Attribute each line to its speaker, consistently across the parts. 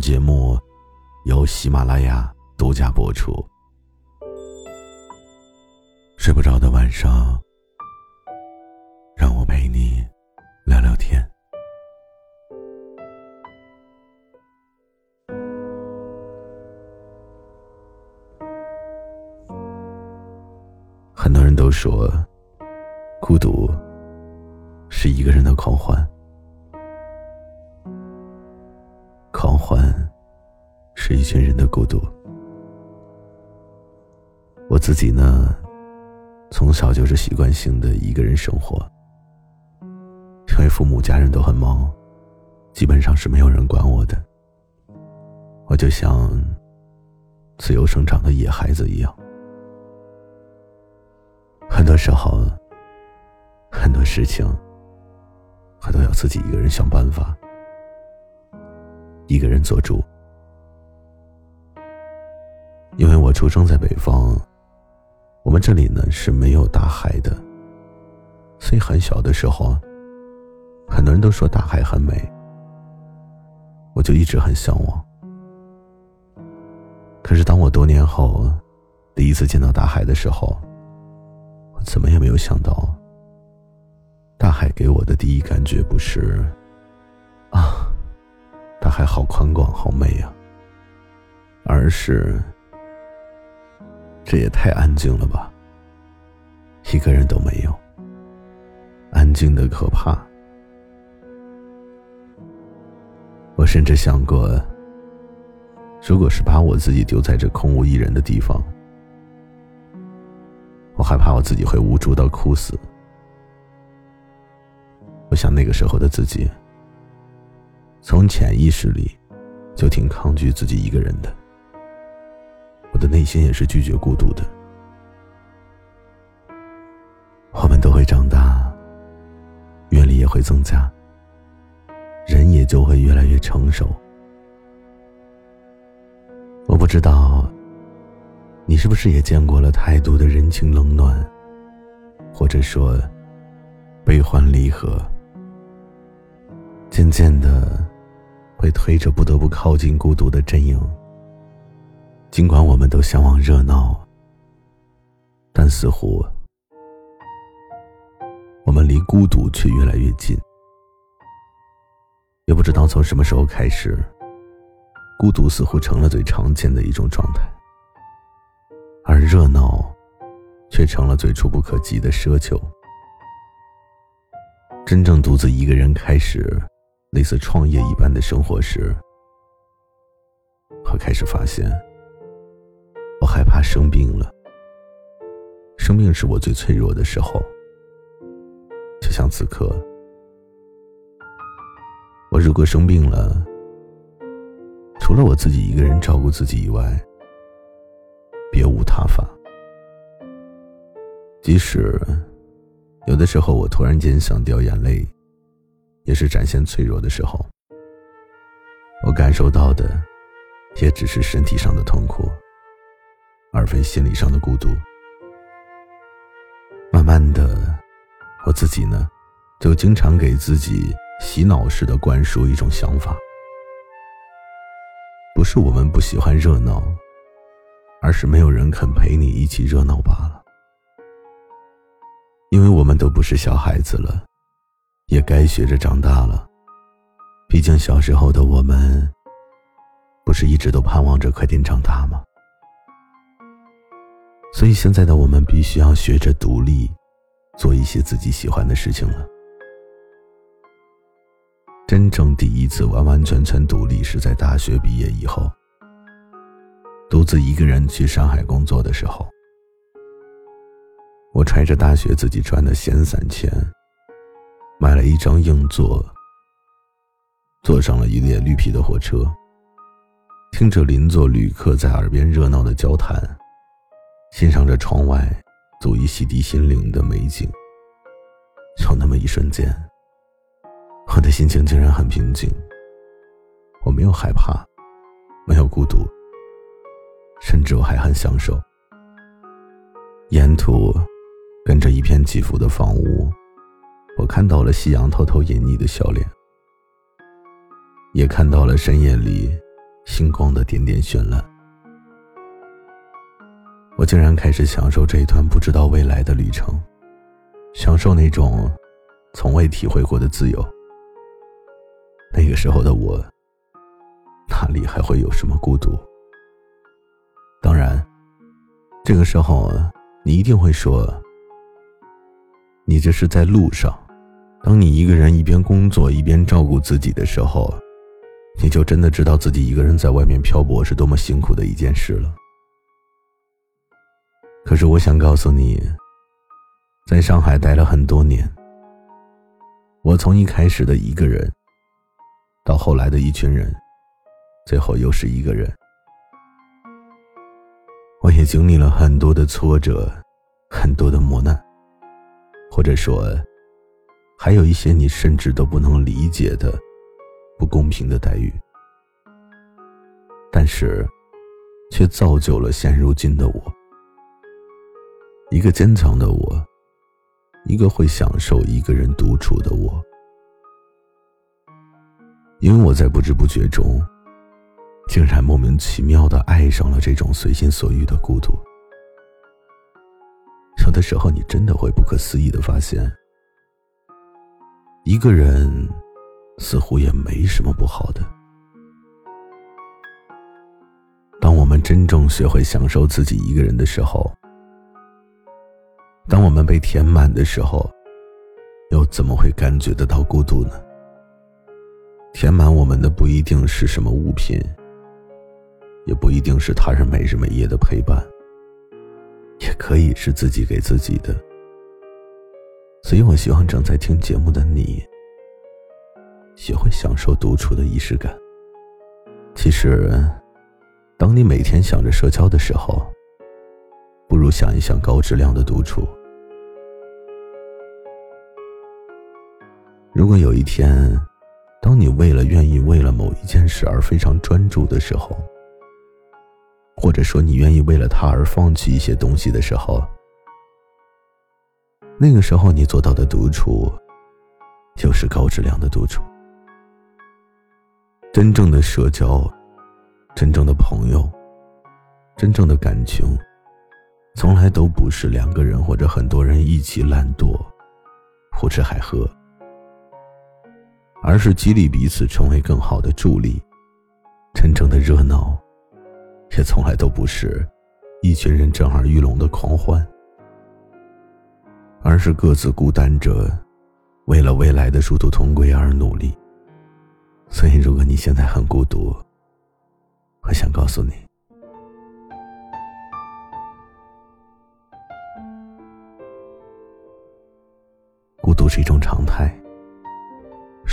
Speaker 1: 节目由喜马拉雅独家播出。睡不着的晚上，让我陪你聊聊天。很多人都说，孤独是一个人的狂欢。是一群人的孤独。我自己呢，从小就是习惯性的一个人生活，因为父母家人都很忙，基本上是没有人管我的。我就像自由生长的野孩子一样，很多时候，很多事情，我都要自己一个人想办法。一个人做主，因为我出生在北方，我们这里呢是没有大海的，所以很小的时候，很多人都说大海很美，我就一直很向往。可是当我多年后第一次见到大海的时候，我怎么也没有想到，大海给我的第一感觉不是啊。大海好宽广，好美呀。而是，这也太安静了吧，一个人都没有，安静的可怕。我甚至想过，如果是把我自己丢在这空无一人的地方，我害怕我自己会无助到哭死。我想那个时候的自己。从潜意识里，就挺抗拒自己一个人的。我的内心也是拒绝孤独的。我们都会长大，阅历也会增加，人也就会越来越成熟。我不知道，你是不是也见过了太多的人情冷暖，或者说悲欢离合，渐渐的。会推着不得不靠近孤独的阵营。尽管我们都向往热闹，但似乎我们离孤独却越来越近。也不知道从什么时候开始，孤独似乎成了最常见的一种状态，而热闹却成了最触不可及的奢求。真正独自一个人开始。类似创业一般的生活时，我开始发现，害怕生病了。生病是我最脆弱的时候，就像此刻，我如果生病了，除了我自己一个人照顾自己以外，别无他法。即使有的时候我突然间想掉眼泪。也是展现脆弱的时候，我感受到的，也只是身体上的痛苦，而非心理上的孤独。慢慢的，我自己呢，就经常给自己洗脑式的灌输一种想法：不是我们不喜欢热闹，而是没有人肯陪你一起热闹罢了。因为我们都不是小孩子了。也该学着长大了，毕竟小时候的我们，不是一直都盼望着快点长大吗？所以现在的我们必须要学着独立，做一些自己喜欢的事情了。真正第一次完完全全独立是在大学毕业以后，独自一个人去上海工作的时候，我揣着大学自己赚的闲散钱。买了一张硬座，坐上了一列绿皮的火车，听着邻座旅客在耳边热闹的交谈，欣赏着窗外足以洗涤心灵的美景。有那么一瞬间，我的心情竟然很平静。我没有害怕，没有孤独，甚至我还很享受。沿途，跟着一片起伏的房屋，我看到了夕阳偷偷隐匿的笑脸。也看到了深夜里星光的点点绚烂，我竟然开始享受这一段不知道未来的旅程，享受那种从未体会过的自由。那个时候的我，哪里还会有什么孤独？当然，这个时候你一定会说，你这是在路上，当你一个人一边工作一边照顾自己的时候。你就真的知道自己一个人在外面漂泊是多么辛苦的一件事了。可是我想告诉你，在上海待了很多年，我从一开始的一个人，到后来的一群人，最后又是一个人。我也经历了很多的挫折，很多的磨难，或者说，还有一些你甚至都不能理解的。不公平的待遇，但是，却造就了现如今的我，一个坚强的我，一个会享受一个人独处的我。因为我在不知不觉中，竟然莫名其妙的爱上了这种随心所欲的孤独。有的时候，你真的会不可思议的发现，一个人。似乎也没什么不好的。当我们真正学会享受自己一个人的时候，当我们被填满的时候，又怎么会感觉得到孤独呢？填满我们的不一定是什么物品，也不一定是他人每日每夜的陪伴，也可以是自己给自己的。所以我希望正在听节目的你。学会享受独处的仪式感。其实，当你每天想着社交的时候，不如想一想高质量的独处。如果有一天，当你为了愿意为了某一件事而非常专注的时候，或者说你愿意为了他而放弃一些东西的时候，那个时候你做到的独处，就是高质量的独处。真正的社交，真正的朋友，真正的感情，从来都不是两个人或者很多人一起懒惰、胡吃海喝，而是激励彼此成为更好的助力。真正的热闹，也从来都不是一群人震耳欲聋的狂欢，而是各自孤单着，为了未来的殊途同归而努力。所以，如果你现在很孤独，我想告诉你，孤独是一种常态，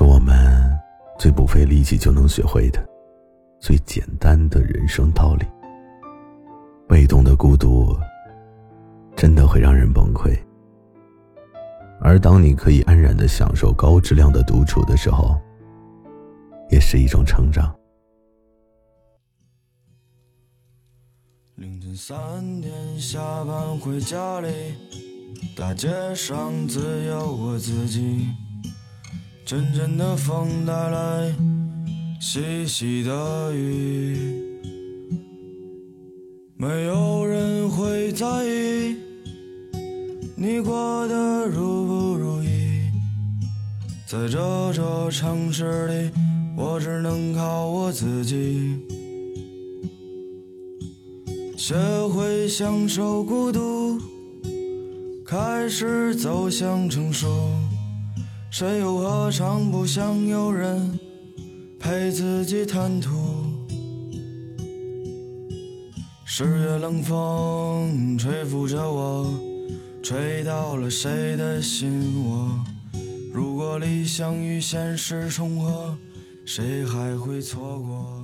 Speaker 1: 是我们最不费力气就能学会的最简单的人生道理。被动的孤独，真的会让人崩溃。而当你可以安然的享受高质量的独处的时候，也是一种成长。
Speaker 2: 凌晨三点下班回家里，大街上只有我自己。阵阵的风带来细细的雨，没有人会在意你过得如不如意，在这座城市里。我只能靠我自己，学会享受孤独，开始走向成熟。谁又何尝不想有人陪自己谈吐？十月冷风吹拂着我，吹到了谁的心窝？如果理想与现实重合。谁还会错过？